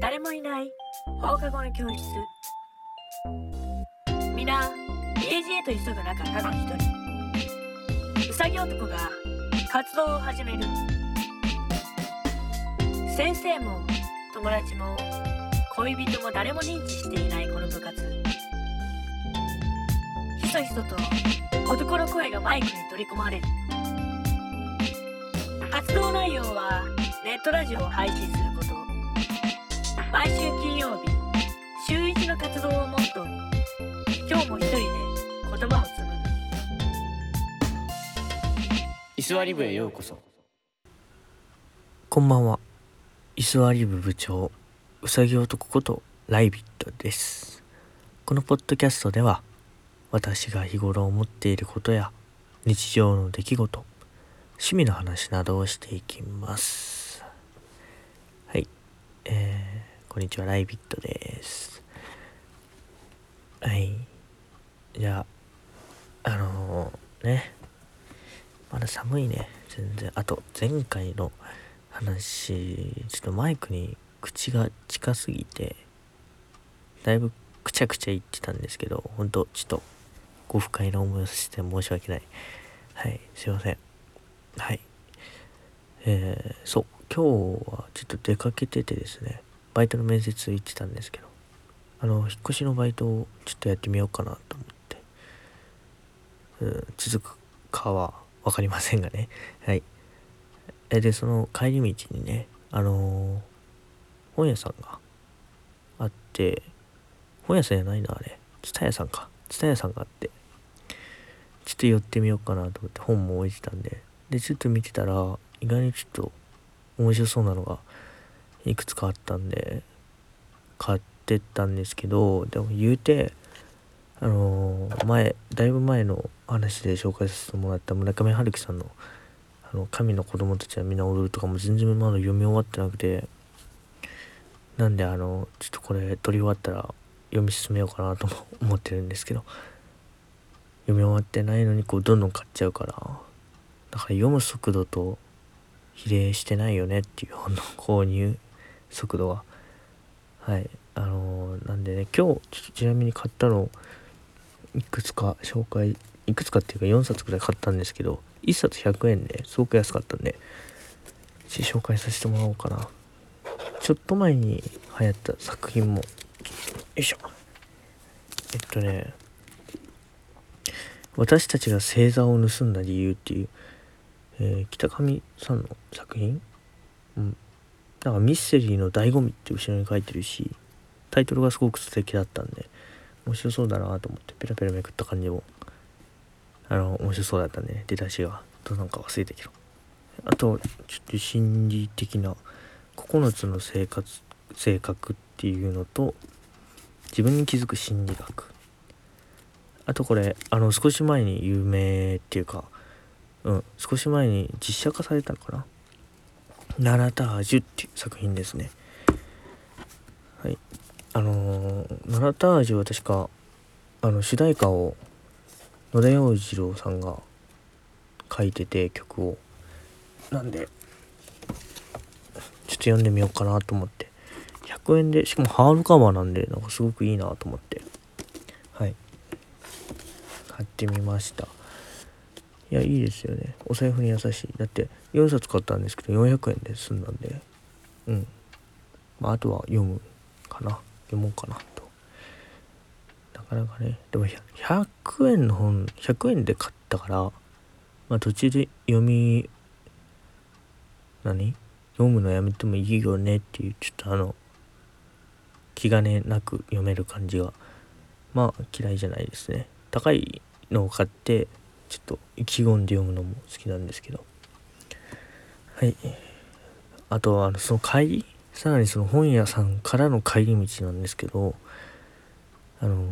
誰もいない。放課後の教室。皆家路へと急ぐ中ただ一人。うさぎ男が活動を始める。先生も友達も恋人も誰も認知していないこの部活。ひそひそと男の声がマイクに取り込まれる。活動内容はネットラジオを配信すること。毎週金曜日週一の活動をモットーに今日も一人で言葉を紡ぐ居座り部へようこそこんばんは。居座り部部長、うさぎ男ことライビットです。このポッドキャストでは、私が日頃思っていることや日常の出来事、趣味の話などをしていきます。はい。えー、こんにちは、ライビットです。はい。じゃあ、あのーね、まだ寒いね、全然。あと、前回の話ちょっとマイクに口が近すぎてだいぶくちゃくちゃ言ってたんですけどほんとちょっとご不快な思いをさせて申し訳ない。はい。すいません。はい。えー、そう。今日はちょっと出かけててですね。バイトの面接行ってたんですけどあの引っ越しのバイトをちょっとやってみようかなと思って。うん続くかは分かりませんがね。はい。えでその帰り道にねあのー本屋さんがあって本屋さんじゃないなあれ。蔦屋さんか。蔦屋さんがあってちょっと寄ってみようかなと思って本も置いてたんで。でちょっと見てたら意外にちょっと面白そうなのがいくつかあったんで買ってったんですけどでも言うてあのー前だいぶ前の話で紹介させてもらった村上春樹さんのあの神の子供たちは皆踊るとかも全然まだ読み終わってなくてなんであのちょっとこれ撮り終わったら読み進めようかなとも思ってるんですけど読み終わってないのにこうどんどん買っちゃうからだから読む速度と比例してないよねっていう本の購入速度は。はい。あのなんでね今日ちょっとちなみに買ったのいくつか紹介いくつかっていうか4冊くらい買ったんですけど1冊100円ですごく安かったんで紹介させてもらおうかな。ちょっと前に流行った作品もよいしょ。えっとね私たちが星座を盗んだ理由っていう、えー北上さんの作品？うん。なんかミステリーの醍醐味って後ろに書いてるしタイトルがすごく素敵だったんで面白そうだなと思ってペラペラめくった感じもあの面白そうだったんでね出だしがどなんか忘れたけどあとちょっと心理的な9つの生活性格っていうのと自分に気づく心理学。あとこれあの少し前に有名っていうかうん少し前に実写化されたのかな「ナラタージュ」っていう作品ですね。はい。あのーナラタージュは確かあの主題歌を野田洋次郎さんが書いてて曲を。なんでちょっと読んでみようかなと思って。100円でしかもハードカバーなんでなんかすごくいいなと思って。はい。買ってみました。いやいいですよね。お財布に優しい。だって4冊買ったんですけど400円で済んだんで。うん。まああとは読むかな。読もうかなと。なかなかね。でも100円の本100円で買ったからまあ途中で読み何？読むのやめてもいいよねっていうちょっとあの気兼ねなく読める感じがまあ嫌いじゃないですね。高いのを買ってちょっと意気込んで読むのも好きなんですけど。はい。あとはあのその帰りさらにその本屋さんからの帰り道なんですけどあの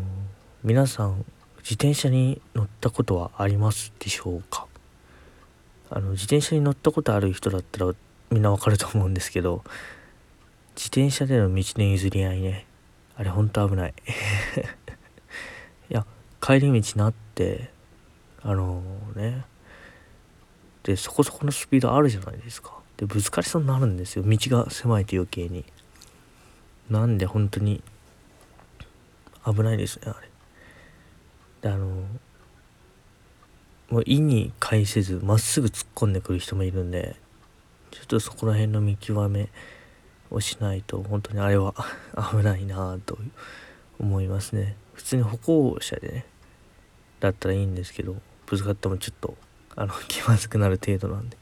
皆さん自転車に乗ったことはありますでしょうか？あの自転車に乗ったことある人だったらみんなわかると思うんですけど自転車での道の譲り合いね。あれほんと危ない。いや帰り道なってあのね。でそこそこのスピードあるじゃないですか。でぶつかりそうになるんですよ。道が狭いと余計に。なんで本当に危ないですねあれ。であのもう意に介せずまっすぐ突っ込んでくる人もいるんでちょっとそこら辺の見極めをしないと本当にあれは 危ないなと思いますね。普通に歩行者でね。だったらいいんですけどぶつかってもちょっとあの 気まずくなる程度なんで。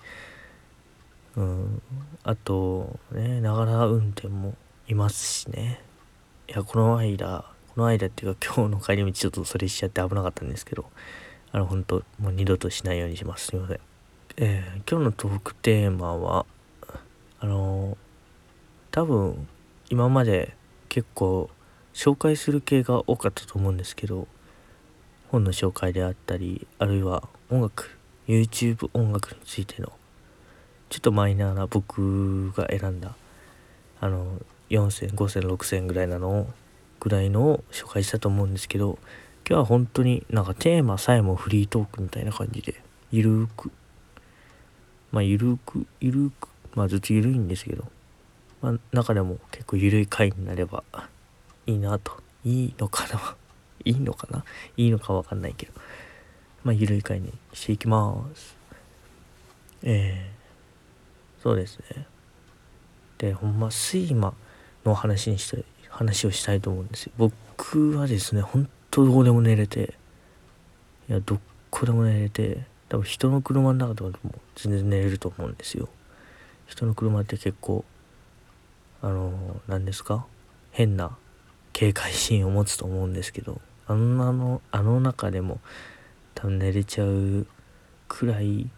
うん。あとねながら運転もいますしね。いやこの間この間っていうか今日の帰り道ちょっとそれしちゃって危なかったんですけどあの本当もう二度としないようにします。すいません。えー、今日のトークテーマはあの多分今まで結構紹介する系が多かったと思うんですけど本の紹介であったりあるいは音楽 YouTube 音楽についてのちょっとマイナーな僕が選んだあの4000、5000、6000ぐらいなのぐらいのを紹介したと思うんですけど今日は本当になんかテーマさえもフリートークみたいな感じでゆるーくまあゆるーくゆるーくまあずっとゆるいんですけどまあ中でも結構ゆるい回になればいいなといいのかな。いいのかな？いいのかわかんないけど。まあゆるい回にしていきます。えー、そうですね。でほんま睡魔の話にしたい話をしたいと思うんですよ。僕はですね本当どこでも寝れていやどこでも寝れて多分人の車の中とかでも全然寝れると思うんですよ。人の車って結構あの何ですか？変な警戒心を持つと思うんですけど。あんなのあの中でも多分寝れちゃうくらい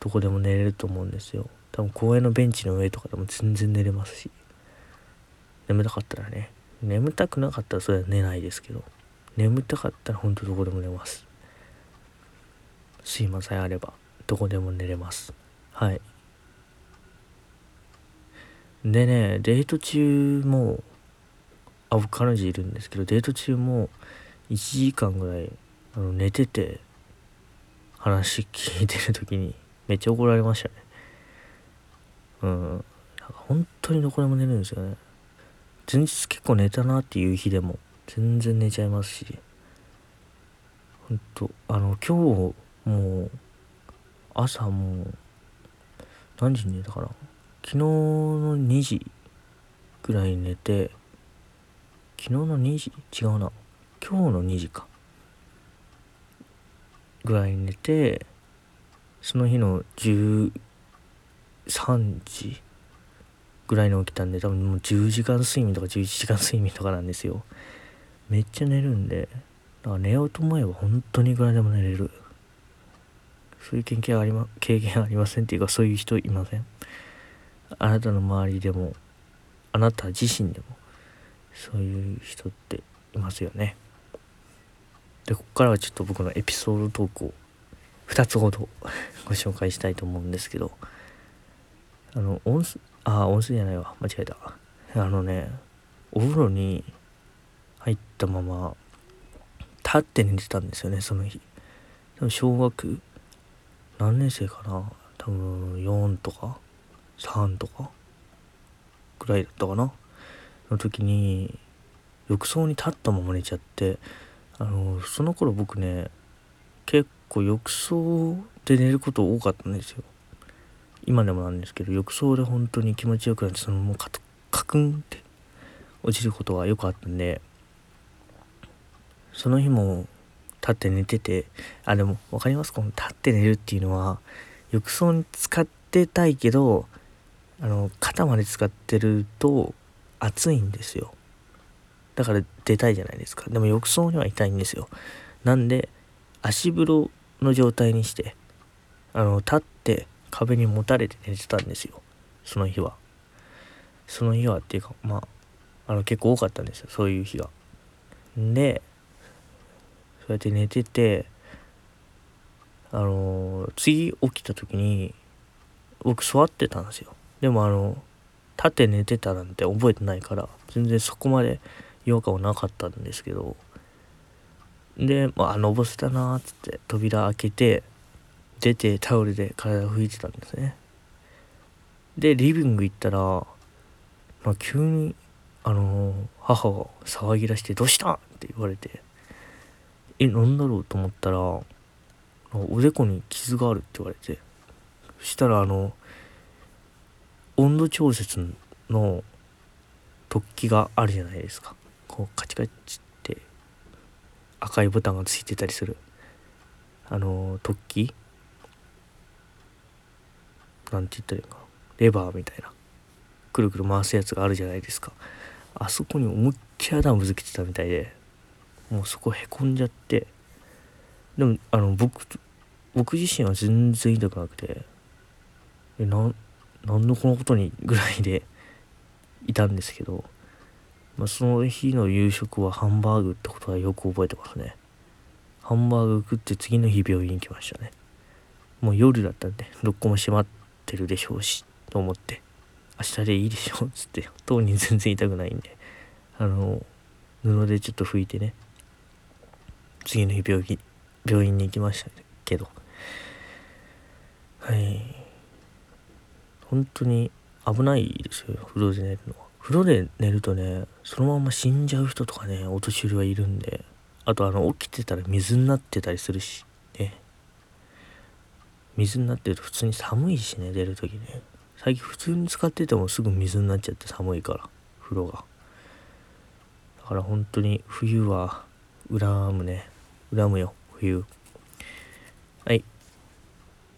どこでも寝れると思うんですよ。多分公園のベンチの上とかでも全然寝れますし。眠たかったらね。眠たくなかったらそれは寝ないですけど。眠たかったら本当どこでも寝ます。睡魔さえあればどこでも寝れます。はい。でねデート中もあ僕彼女いるんですけどデート中も1時間ぐらいあの寝てて話聞いてる時にめっちゃ怒られましたね。うん。本当にどこでも寝るんですよね。前日結構寝たなっていう日でも全然寝ちゃいますし。ほんとあの今日もう朝もう何時に寝たかな。昨日の2時ぐらいに寝て昨日の2時？違うな。今日の2時か。ぐらいに寝てその日の13時ぐらいに起きたんで多分もう10時間睡眠とか11時間睡眠とかなんですよ。めっちゃ寝るんでだから寝ようと思えば本当にいくらでも寝れる。そういう経験ありま経験ありませんっていうかそういう人いません。あなたの周りでもあなた自身でもそういう人っていますよね。でここからはちょっと僕のエピソードトークを2つほどご紹介したいと思うんですけどあの温水あ温水じゃないわ。間違えた。あのねお風呂に入ったまま立って寝てたんですよねその日。多分小学何年生かな。多分4とか3とかぐらいだったかな。の時に浴槽に立ったまま寝ちゃってあのその頃僕ね結構浴槽で寝ること多かったんですよ。今でもなんですけど浴槽で本当に気持ちよくなってそのままカクンって落ちることがよくあったんでその日も立って寝ててあでも分かりますこの立って寝るっていうのは浴槽に使ってたいけどあの肩まで使ってると暑いんですよ。だから出たいじゃないですか。でも浴槽には痛いんですよ。なんで足風呂の状態にしてあの立って壁にもたれて寝てたんですよ。その日は。その日はっていうかまああの結構多かったんですよ。そういう日が。でそうやって寝ててあの次起きた時に僕座ってたんですよ。でもあの立って寝てたなんて覚えてないから全然そこまで違和感はなかったんですけどで、まあ、のぼせたなーっつって扉開けて出てタオルで体を拭いてたんですねでリビング行ったら、まあ、急にあの母が騒ぎ出して「どうした?」って言われてえなんだろうと思ったらおでこに傷があるって言われてそしたらあの温度調節の突起があるじゃないですかこうカチカチって赤いボタンがついてたりする。あの突起？なんて言ったらいいかレバーみたいな。くるくる回すやつがあるじゃないですか。あそこに思いっきり頭ぶつけてたみたいでもうそこへこんじゃって。でもあの僕僕自身は全然痛くなくて。えななんでこのことにぐらいでいたんですけど、まあ、その日の夕食はハンバーグってことはよく覚えてますね。ハンバーグ食って次の日病院行きましたね。もう夜だったんでどこも閉まってるでしょうしと思って。明日でいいでしょっつって当人全然痛くないんであの布でちょっと拭いてね。次の日病院病院に行きましたけど。はい。本当に危ないですよ風呂で寝るのは。風呂で寝るとねそのまま死んじゃう人とかねお年寄りはいるんであとあの起きてたら水になってたりするしね。水になってると普通に寒いしね出る時ね。最近普通に使っててもすぐ水になっちゃって寒いから風呂が。だから本当に冬は恨むね。恨むよ冬。はい。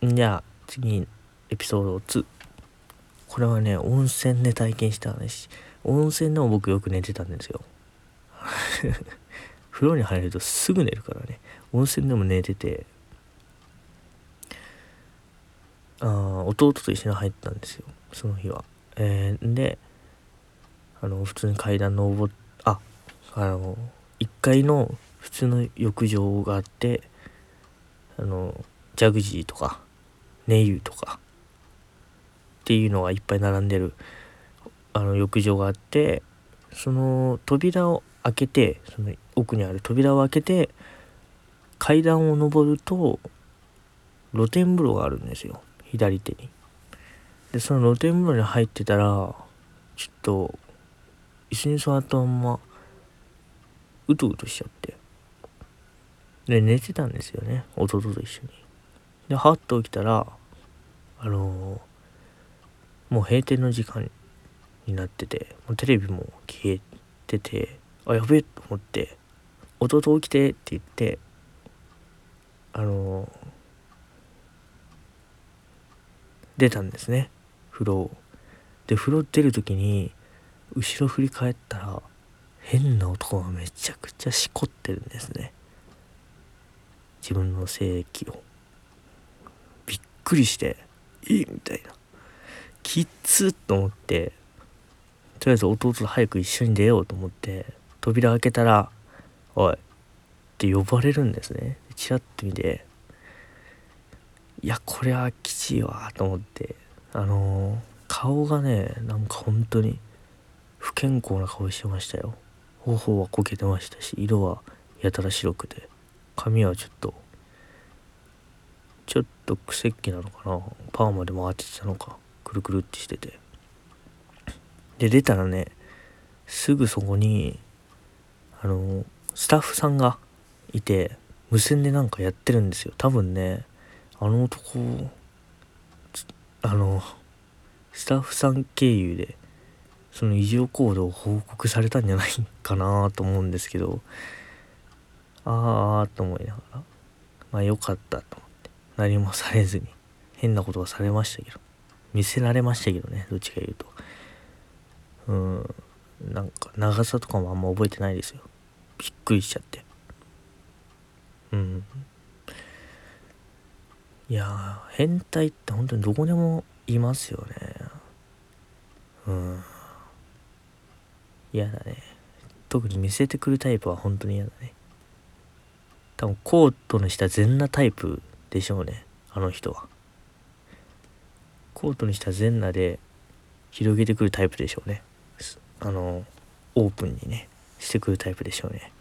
じゃあ次エピソード2これはね温泉で体験した話。温泉でも僕よく寝てたんですよ。風呂に入るとすぐ寝るからね。温泉でも寝てて。あ弟と一緒に入ったんですよ。その日は。えー、であの普通に階段登っああの1階の普通の浴場があってあのジャグジーとか寝湯とかっていうのがいっぱい並んでるあの浴場があってその扉を開けてその奥にある扉を開けて階段を上ると露天風呂があるんですよ左手に。でその露天風呂に入ってたらちょっと椅子に座ったまんまうとうとしちゃってで寝てたんですよね弟と一緒にではっと起きたらあのー、もう閉店の時間になっててもうテレビも消えててあやべえと思って「弟起きて」って言ってあの、出たんですね風呂で風呂出る時に後ろ振り返ったら変な男がめちゃくちゃしこってるんですね。自分の性液を。びっくりして「えみたいな。きっつと思ってとりあえず弟と早く一緒に出ようと思って扉開けたら「おい」って呼ばれるんですね。チラッと見ていやこれはきちいわと思ってあのー、顔がねなんか本当に不健康な顔してましたよ。頬はこけてましたし色はやたら白くて髪はちょっとちょっと癖っ気なのかな。パーマで回ってたのか。くるくるってしてて。で出たらねすぐそこにあのスタッフさんがいて無線でなんかやってるんですよ。多分ねあの男あのスタッフさん経由でその異常行動を報告されたんじゃないかなと思うんですけどああと思いながらまあよかったと思って。何もされずに。変なことがされましたけど。見せられましたけどねどっちか言うと。うんなんか長さとかもあんま覚えてないですよ。びっくりしちゃって。うん。いや変態って本当にどこでもいますよね。うん。嫌だね。特に見せてくるタイプは本当に嫌だね。多分コートの下全裸タイプでしょうねあの人は。コートの下全裸で広げてくるタイプでしょうね。あのオープンにねしてくるタイプでしょうね。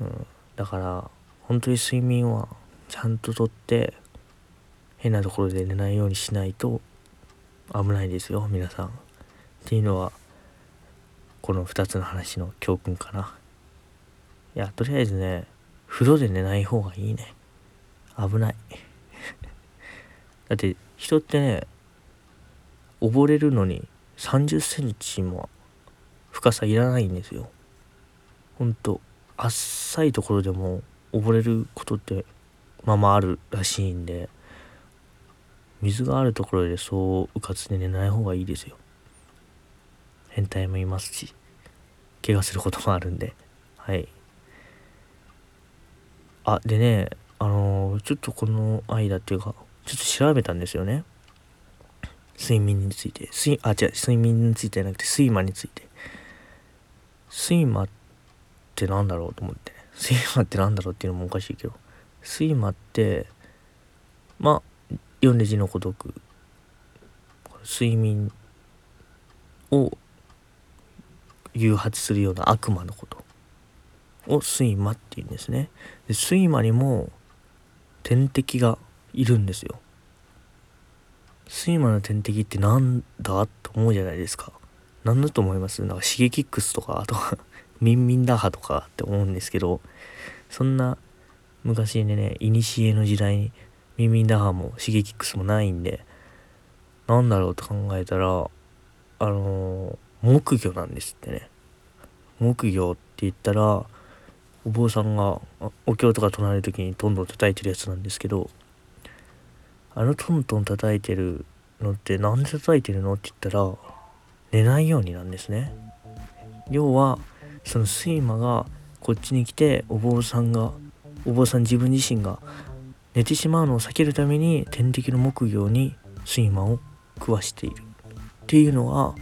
うん。だから本当に睡眠はちゃんととって変なところで寝ないようにしないと危ないですよ皆さん。っていうのはこの2つの話の教訓かな。いやとりあえずね風呂で寝ない方がいいね。危ない。だって人ってね溺れるのに30センチも深さいらないんですよ。ほんと浅いところでも溺れることってまあまああるらしいんで水があるところでそううかつで寝ない方がいいですよ。変態もいますし怪我することもあるんで。はい。あでねあのーちょっとこの間っていうかちょっと調べたんですよね。睡眠について。睡あ違う。睡眠についてじゃなくて睡魔について。睡魔ってなんだろうと思って。睡魔ってなんだろうっていうのもおかしいけど。睡魔ってまあ読んで字のごとく。睡眠を誘発するような悪魔のこと。を睡魔って言うんですね。で睡魔にも天敵がいるんですよ。睡魔の天敵ってなんだと思うじゃないですか。何だと思います？なんかシゲキックスとかあとは ミンミンダハとかって思うんですけどそんな昔にね古の時代にミンミンダハもシゲキックスもないんでなんだろうと考えたらあのー木魚なんですってね。木魚って言ったらお坊さんがお経とか唱える時にトントン叩いてるやつなんですけどあのトントン叩いてるのってなんで叩いてるのって言ったら寝ないようになんですね。要はその睡魔がこっちに来てお坊さんがお坊さん自分自身が寝てしまうのを避けるために天敵の木魚に睡魔を食わしている。っていうのは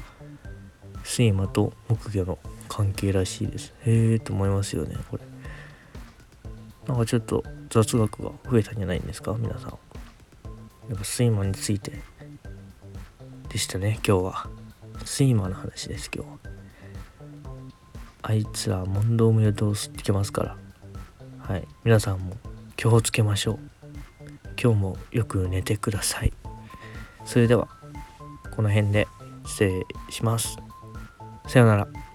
睡魔と木魚の関係らしいです。へえと思いますよねこれ。なんかちょっと雑学が増えたんじゃないんですか皆さん。やっぱ睡魔についてでしたね今日は。睡魔の話です今日は。あいつら問答無用どうすってきますから。はい。皆さんも気をつけましょう。今日もよく寝てください。それではこの辺で失礼します。さようなら。